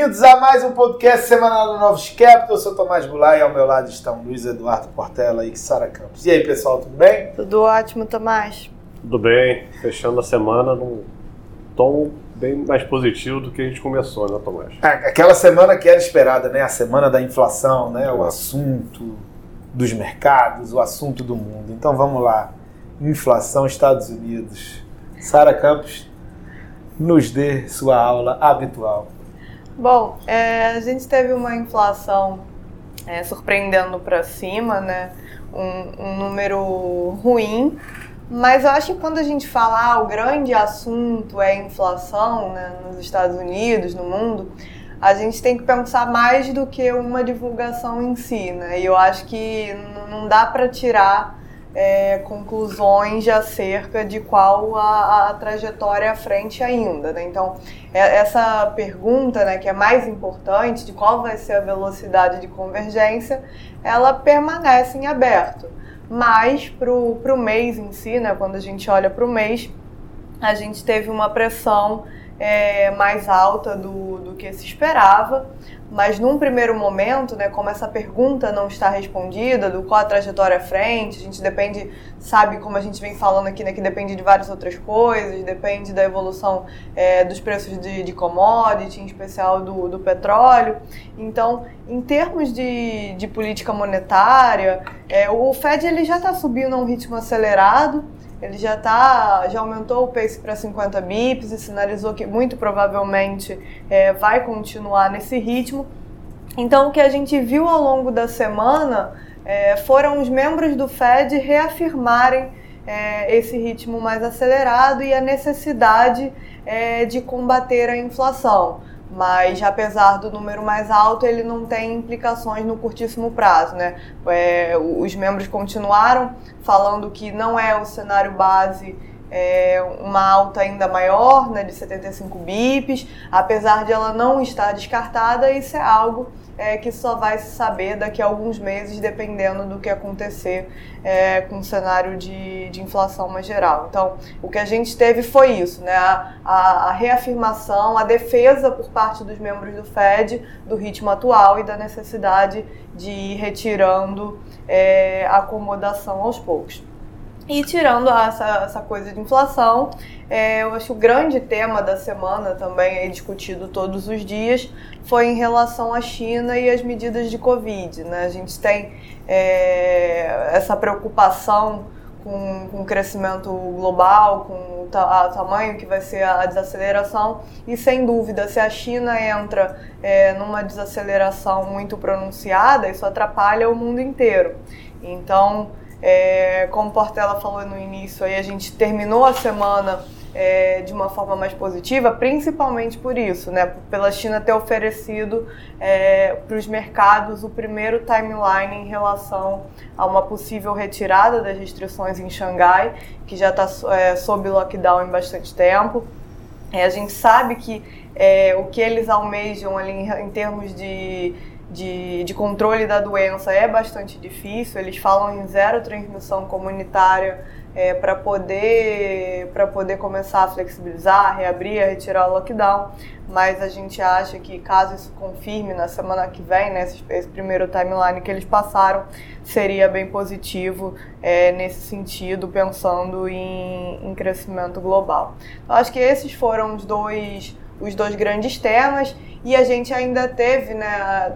bem-vindos a mais um podcast semanal do Novos Capital. Eu sou Tomás Goulart e ao meu lado estão Luiz Eduardo Portela e Sara Campos. E aí, pessoal, tudo bem? Tudo ótimo, Tomás. Tudo bem, fechando a semana num tom bem mais positivo do que a gente começou, né, Tomás? Aquela semana que era esperada, né? A semana da inflação, né? O assunto dos mercados, o assunto do mundo. Então vamos lá. Inflação Estados Unidos. Sara Campos, nos dê sua aula habitual. Bom, é, a gente teve uma inflação é, surpreendendo para cima, né? Um, um, número ruim, mas eu acho que quando a gente fala ah, o grande assunto é inflação né, nos Estados Unidos, no mundo, a gente tem que pensar mais do que uma divulgação em si, né? E eu acho que não dá para tirar é, conclusões acerca de qual a, a, trajetória à frente ainda. Né? Então, é, essa pergunta, né, que é mais importante, de qual vai ser a velocidade de convergência, ela permanece em aberto. Mas para o mês em si, né, quando a gente olha para o mês, a gente teve uma pressão é, mais alta do, do que se esperava, mas num primeiro momento, né, como essa pergunta não está respondida, do qual a trajetória à frente, a gente depende, sabe como a gente vem falando aqui, né, que depende de várias outras coisas, depende da evolução é, dos preços de, de commodity, em especial do, do petróleo. Então, em termos de, de política monetária, é, o Fed ele já está subindo a um ritmo acelerado, ele já tá, já aumentou o pace para 50 bips e sinalizou que muito provavelmente é, vai continuar nesse ritmo. Então, o que a gente viu ao longo da semana é, foram os membros do Fed reafirmarem é, esse ritmo mais acelerado e a necessidade é, de combater a inflação mas apesar do número mais alto, ele não tem implicações no curtíssimo prazo, né? É, os membros continuaram falando que não é o cenário base é, uma alta ainda maior, né, de 75 bips, apesar de ela não estar descartada, isso é algo é, que só vai se saber daqui a alguns meses, dependendo do que acontecer é, com o cenário de, de inflação mais geral. Então, o que a gente teve foi isso, né? A, a, a reafirmação, a defesa por parte dos membros do Fed do ritmo atual e da necessidade de ir retirando é, acomodação aos poucos. E tirando essa, essa coisa de inflação, é, eu acho que o grande tema da semana também é discutido todos os dias foi em relação à China e as medidas de Covid. Né? A gente tem é, essa preocupação com, com o crescimento global, com o ta tamanho que vai ser a desaceleração, e sem dúvida, se a China entra é, numa desaceleração muito pronunciada, isso atrapalha o mundo inteiro. Então, é, como Portela falou no início, aí a gente terminou a semana é, de uma forma mais positiva, principalmente por isso, né? Pela China ter oferecido é, para os mercados o primeiro timeline em relação a uma possível retirada das restrições em Xangai, que já está é, sob lockdown em bastante tempo. É, a gente sabe que é, o que eles almejam ali em, em termos de de, de controle da doença é bastante difícil. Eles falam em zero transmissão comunitária é, para poder, poder começar a flexibilizar, reabrir, retirar o lockdown. Mas a gente acha que caso isso confirme na semana que vem, né, esse, esse primeiro timeline que eles passaram, seria bem positivo é, nesse sentido, pensando em, em crescimento global. Então, acho que esses foram os dois, os dois grandes temas. E a gente ainda teve né,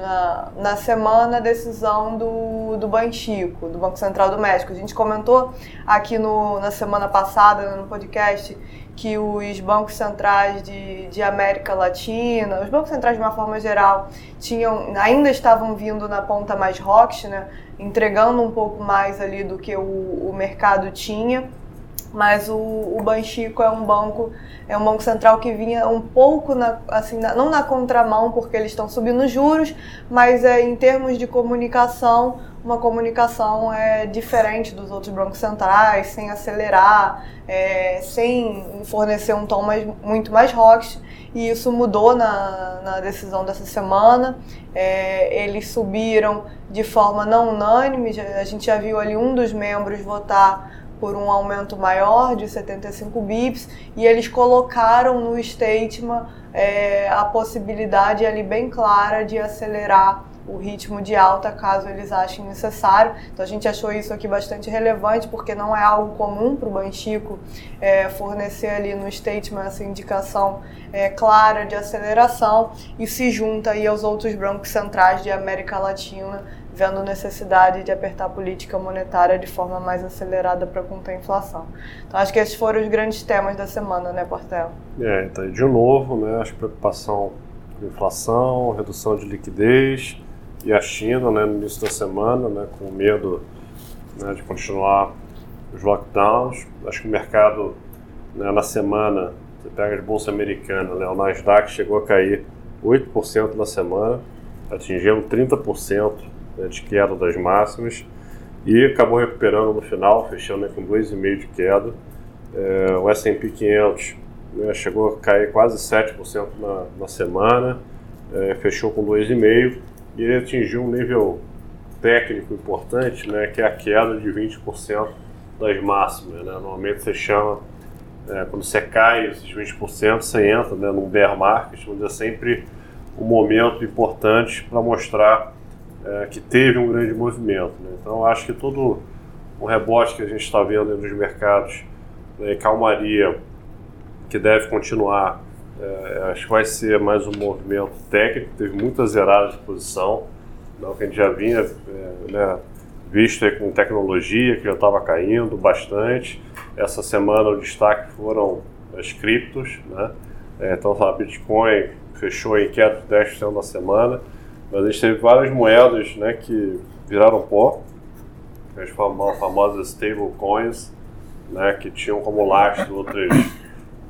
na, na semana a decisão do, do Banxico, do Banco Central do México. A gente comentou aqui no, na semana passada, no podcast, que os bancos centrais de, de América Latina, os bancos centrais de uma forma geral, tinham, ainda estavam vindo na ponta mais rocks, né, entregando um pouco mais ali do que o, o mercado tinha mas o, o Banxico é um banco é um banco central que vinha um pouco na, assim na, não na contramão porque eles estão subindo juros mas é em termos de comunicação uma comunicação é diferente dos outros bancos centrais sem acelerar é, sem fornecer um tom mais, muito mais rocks. E isso mudou na, na decisão dessa semana. É, eles subiram de forma não unânime. A gente já viu ali um dos membros votar por um aumento maior de 75 bips e eles colocaram no statement é, a possibilidade ali bem clara de acelerar o ritmo de alta caso eles achem necessário. Então a gente achou isso aqui bastante relevante porque não é algo comum para o Banchico é, fornecer ali no statement essa indicação é, clara de aceleração e se junta aí aos outros bancos centrais de América Latina vendo necessidade de apertar a política monetária de forma mais acelerada para conter a inflação. Então acho que esses foram os grandes temas da semana, né, Portela? É, então de novo, né, que preocupação com inflação, redução de liquidez, e a China né, no início da semana, né, com medo né, de continuar os lockdowns. Acho que o mercado né, na semana, você pega as bolsas americanas, né, o Nasdaq chegou a cair 8% na semana, atingindo 30% né, de queda das máximas e acabou recuperando no final, fechando né, com 2,5% de queda. É, o S&P 500 né, chegou a cair quase 7% na, na semana, é, fechou com 2,5% e ele atingiu um nível técnico importante, né, que é a queda de 20% das máximas. Né? Normalmente você chama, é, quando você cai esses 20%, você entra né, num bear market, onde é sempre um momento importante para mostrar é, que teve um grande movimento. Né? Então, acho que todo o rebote que a gente está vendo nos mercados, né, calmaria, que deve continuar é, acho que vai ser mais um movimento técnico, teve muitas zeradas de posição, não, que a gente já vinha é, né, visto com tecnologia, que já estava caindo bastante. Essa semana o destaque foram as criptos, né? É, então a Bitcoin fechou em queda de 10% na semana, mas a gente teve várias moedas né, que viraram pó, as famosas stablecoins, né, que tinham como lastro outras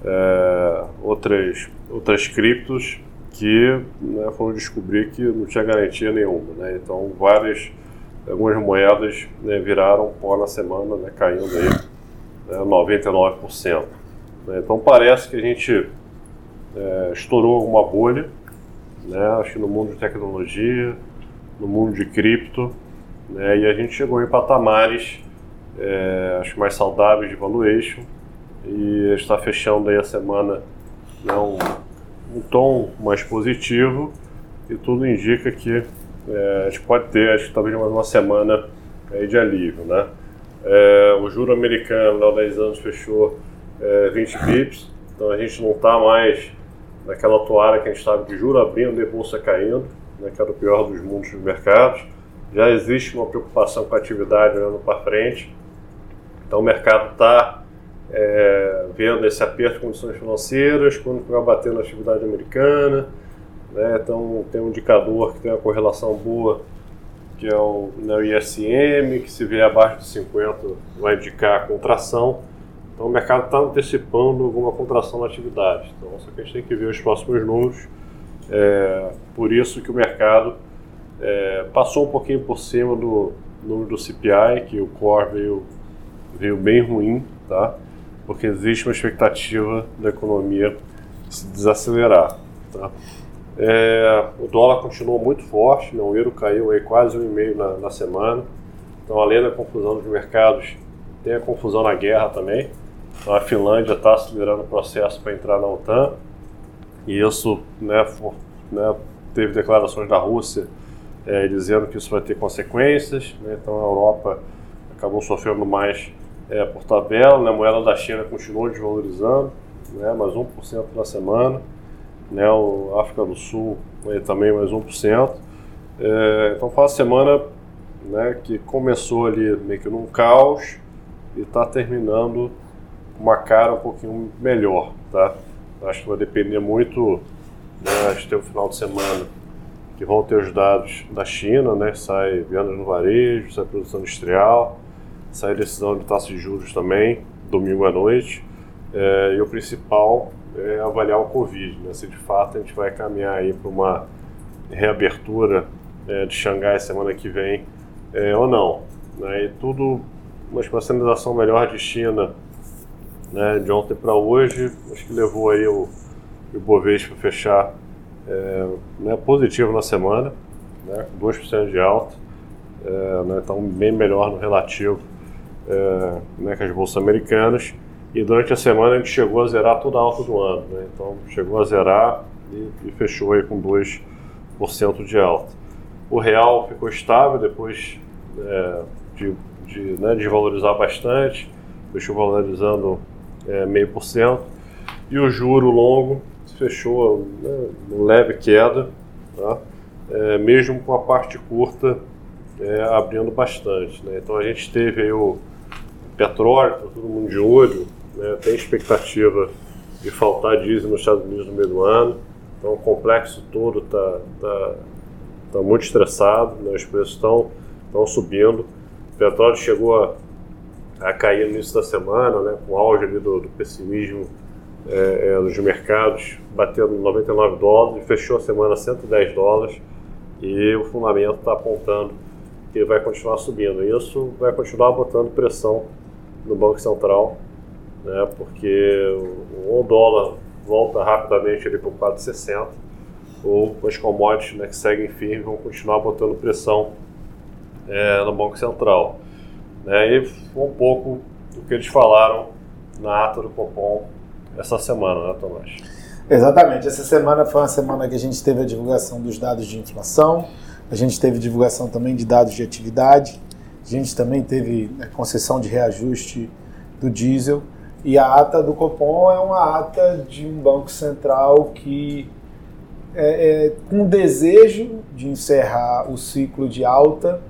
é, outras, outras criptos que né, foram descobrir que não tinha garantia nenhuma. Né? Então, várias, algumas moedas né, viraram pó na semana, né, caindo aí né, 99%. Né? Então, parece que a gente é, estourou alguma bolha, né, acho que no mundo de tecnologia, no mundo de cripto, né, e a gente chegou em patamares é, acho mais saudáveis de valuation, e está fechando aí a semana né, um, um tom mais positivo. E tudo indica que é, a gente pode ter, acho que talvez mais uma semana aí de alívio, né? É, o juro americano há 10 anos fechou é, 20 bips, então a gente não está mais naquela toalha que a gente estava de juro abrindo e bolsa caindo, né, que era o pior dos mundos dos mercados. Já existe uma preocupação com a atividade olhando para frente, então o mercado está é, vendo esse aperto de condições financeiras, quando vai bater na atividade americana. Né? Então, tem um indicador que tem uma correlação boa, que é o, né, ISM, que se vier abaixo de 50 vai indicar contração. Então, o mercado está antecipando alguma contração na atividade. Então, só que a gente tem que ver os próximos números. É, por isso que o mercado é, passou um pouquinho por cima do número do CPI, que o core veio, veio bem ruim, tá? porque existe uma expectativa da economia se desacelerar. Tá? É, o dólar continuou muito forte, né? o euro caiu aí quase um e meio na, na semana. Então, além da confusão dos mercados, tem a confusão na guerra também. A Finlândia está acelerando o processo para entrar na OTAN. E isso né, for, né, teve declarações da Rússia é, dizendo que isso vai ter consequências. Né? Então, a Europa acabou sofrendo mais é, por tabela, né, a moeda da China continuou desvalorizando, né, mais 1% na semana, né, o África do Sul né, também mais 1%. É, então foi uma semana né, que começou ali meio que num caos e está terminando uma cara um pouquinho melhor, tá? Acho que vai depender muito, né, a gente tem o final de semana que vão ter os dados da China, né, sai vendas no varejo, sai produção industrial, sai decisão de taxa de juros também, domingo à noite. É, e o principal é avaliar o Covid, né? se de fato a gente vai caminhar aí para uma reabertura é, de Xangai semana que vem é, ou não. Né? E tudo, uma sinalização melhor de China né, de ontem para hoje, acho que levou aí o, o Bovespa fechar é, né, positivo na semana, né, 2% de alta, é, né, então bem melhor no relativo é, né, com as bolsas americanas. E durante a semana gente chegou a zerar toda a alta do ano. Né? Então chegou a zerar e, e fechou aí com 2% de alta. O real ficou estável depois é, de, de, né, de valorizar bastante, fechou valorizando meio por cento. E o juro longo fechou né, leve queda, tá? é, mesmo com a parte curta é, abrindo bastante. Né? Então a gente teve o petróleo, tá todo mundo de olho, né? tem expectativa de faltar diesel nos Estados Unidos no meio do ano, então o complexo todo está tá, tá muito estressado, né? os preços estão subindo. O petróleo chegou a, a cair no início da semana, né? com o auge ali do, do pessimismo é, é, nos mercados, batendo 99 dólares, fechou a semana a 110 dólares e o fundamento está apontando que vai continuar subindo. Isso vai continuar botando pressão no Banco Central, né, porque o dólar volta rapidamente ali para o 4,60 ou as commodities né, que seguem firmes vão continuar botando pressão é, no Banco Central. Né, e foi um pouco do que eles falaram na ata do Copom essa semana, né, Tomás? Exatamente. Essa semana foi uma semana que a gente teve a divulgação dos dados de inflação, a gente teve divulgação também de dados de atividade, a gente também teve a né, concessão de reajuste do diesel e a ata do Copom é uma ata de um banco central que é, é com desejo de encerrar o ciclo de alta,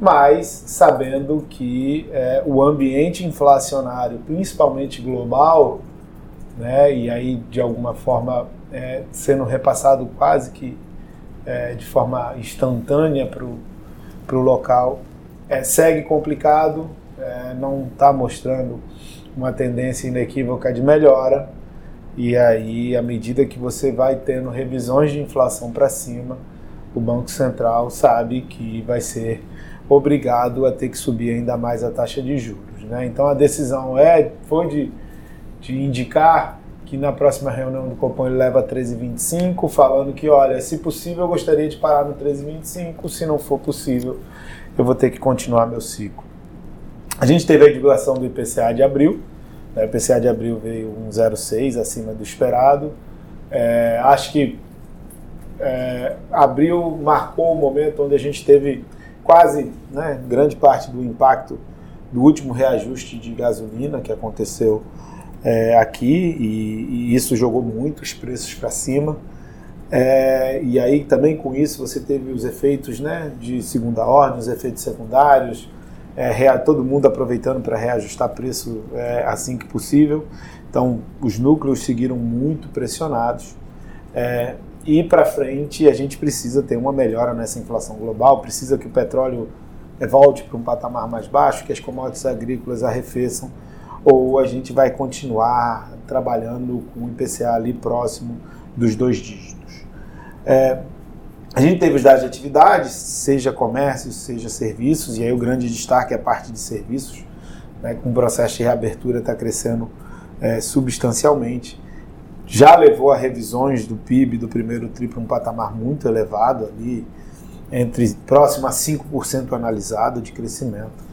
mas sabendo que é, o ambiente inflacionário, principalmente global, né, e aí de alguma forma é, sendo repassado quase que é, de forma instantânea para o local, é, segue complicado, é, não está mostrando uma tendência inequívoca de melhora, e aí, à medida que você vai tendo revisões de inflação para cima, o Banco Central sabe que vai ser obrigado a ter que subir ainda mais a taxa de juros. Né? Então a decisão é, foi de de indicar que na próxima reunião do Copom ele leva 13,25, falando que, olha, se possível eu gostaria de parar no 13,25, se não for possível eu vou ter que continuar meu ciclo. A gente teve a divulgação do IPCA de abril, né? o IPCA de abril veio um 0,6 acima do esperado. É, acho que é, abril marcou o momento onde a gente teve quase né, grande parte do impacto do último reajuste de gasolina que aconteceu é, aqui e, e, isso jogou muito os preços para cima. É, e aí também com isso você teve os efeitos né, de segunda ordem, os efeitos secundários, é, todo mundo aproveitando para reajustar preço assim que possível. Então os núcleos seguiram muito pressionados. E para frente a gente precisa ter uma melhora nessa inflação global, precisa que o petróleo volte para um patamar mais baixo, que as commodities agrícolas arrefeçam ou a gente vai continuar trabalhando com o IPCA ali próximo dos dois dígitos. É, a gente teve os dados de atividades, seja comércio, seja serviços, e aí o grande destaque é a parte de serviços, né, com o processo de reabertura está crescendo é, substancialmente. Já levou a revisões do PIB do primeiro TRI para um patamar muito elevado, ali entre próximo a 5% analisado de crescimento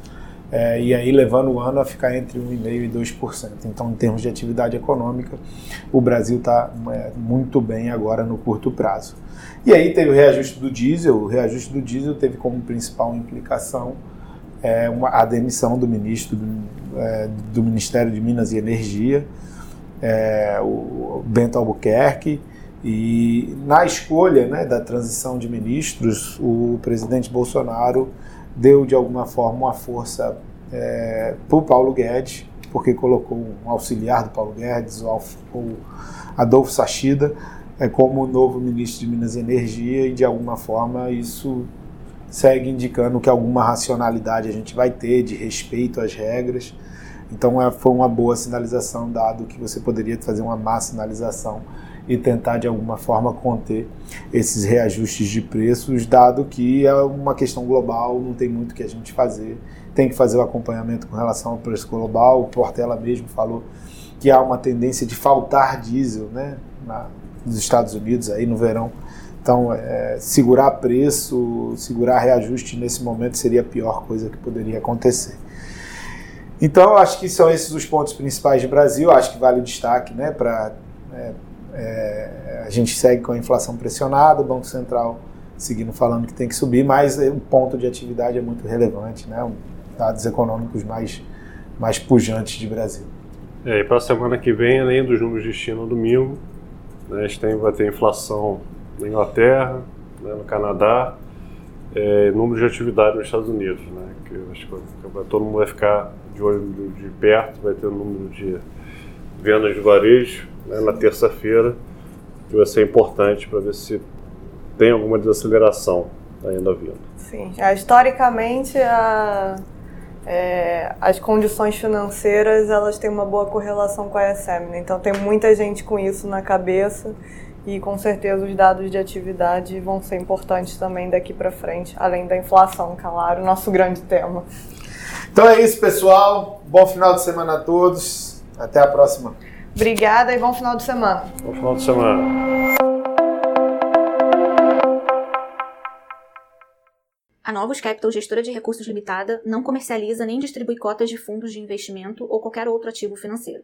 é, e aí levando o ano a ficar entre 1,5% e 2%. Então, em termos de atividade econômica, o Brasil está é, muito bem agora no curto prazo. E aí teve o reajuste do diesel, o reajuste do diesel teve como principal implicação é, uma, a demissão do ministro do, é, do, Ministério de Minas e Energia, é, o Bento Albuquerque, e na escolha né, da transição de ministros, o presidente Bolsonaro deu de alguma forma uma força é, para o Paulo Guedes, porque colocou um auxiliar do Paulo Guedes, o, Adolfo Sachida, é, como novo ministro de Minas e Energia, e de alguma forma isso segue indicando que alguma racionalidade a gente vai ter de respeito às regras. Então é, foi uma boa sinalização, dado que você poderia fazer uma má sinalização e tentar de alguma forma conter esses reajustes de preços, dado que é uma questão global, não tem muito que a gente fazer, tem que fazer o acompanhamento com relação ao preço global. O Portela mesmo falou que há uma tendência de faltar diesel né, na, nos Estados Unidos aí no verão. Então, é, segurar preço, segurar reajuste nesse momento seria a pior coisa que poderia acontecer. Então, acho que são esses os pontos principais do Brasil. Acho que vale o destaque, né? Para é, é, a gente segue com a inflação pressionada, o Banco Central seguindo falando que tem que subir, mas o ponto de atividade é muito relevante, né? Dados econômicos mais mais pujantes de Brasil. É, e para a semana que vem, além dos números de China no domingo, né, a gente tem, vai ter inflação na Inglaterra, né, no Canadá, é, número de atividade nos Estados Unidos, né, que acho que todo mundo vai ficar de olho de perto, vai ter o número de vendas de varejo né, na terça-feira, que vai ser importante para ver se tem alguma desaceleração ainda vindo. Sim, é, historicamente a é, as condições financeiras elas têm uma boa correlação com a ESM, né? então tem muita gente com isso na cabeça e com certeza os dados de atividade vão ser importantes também daqui para frente, além da inflação, claro, nosso grande tema. Então é isso, pessoal. Bom final de semana a todos. Até a próxima. Obrigada e bom final de semana. Bom final de semana. A Novos Capital, gestora de recursos limitada, não comercializa nem distribui cotas de fundos de investimento ou qualquer outro ativo financeiro.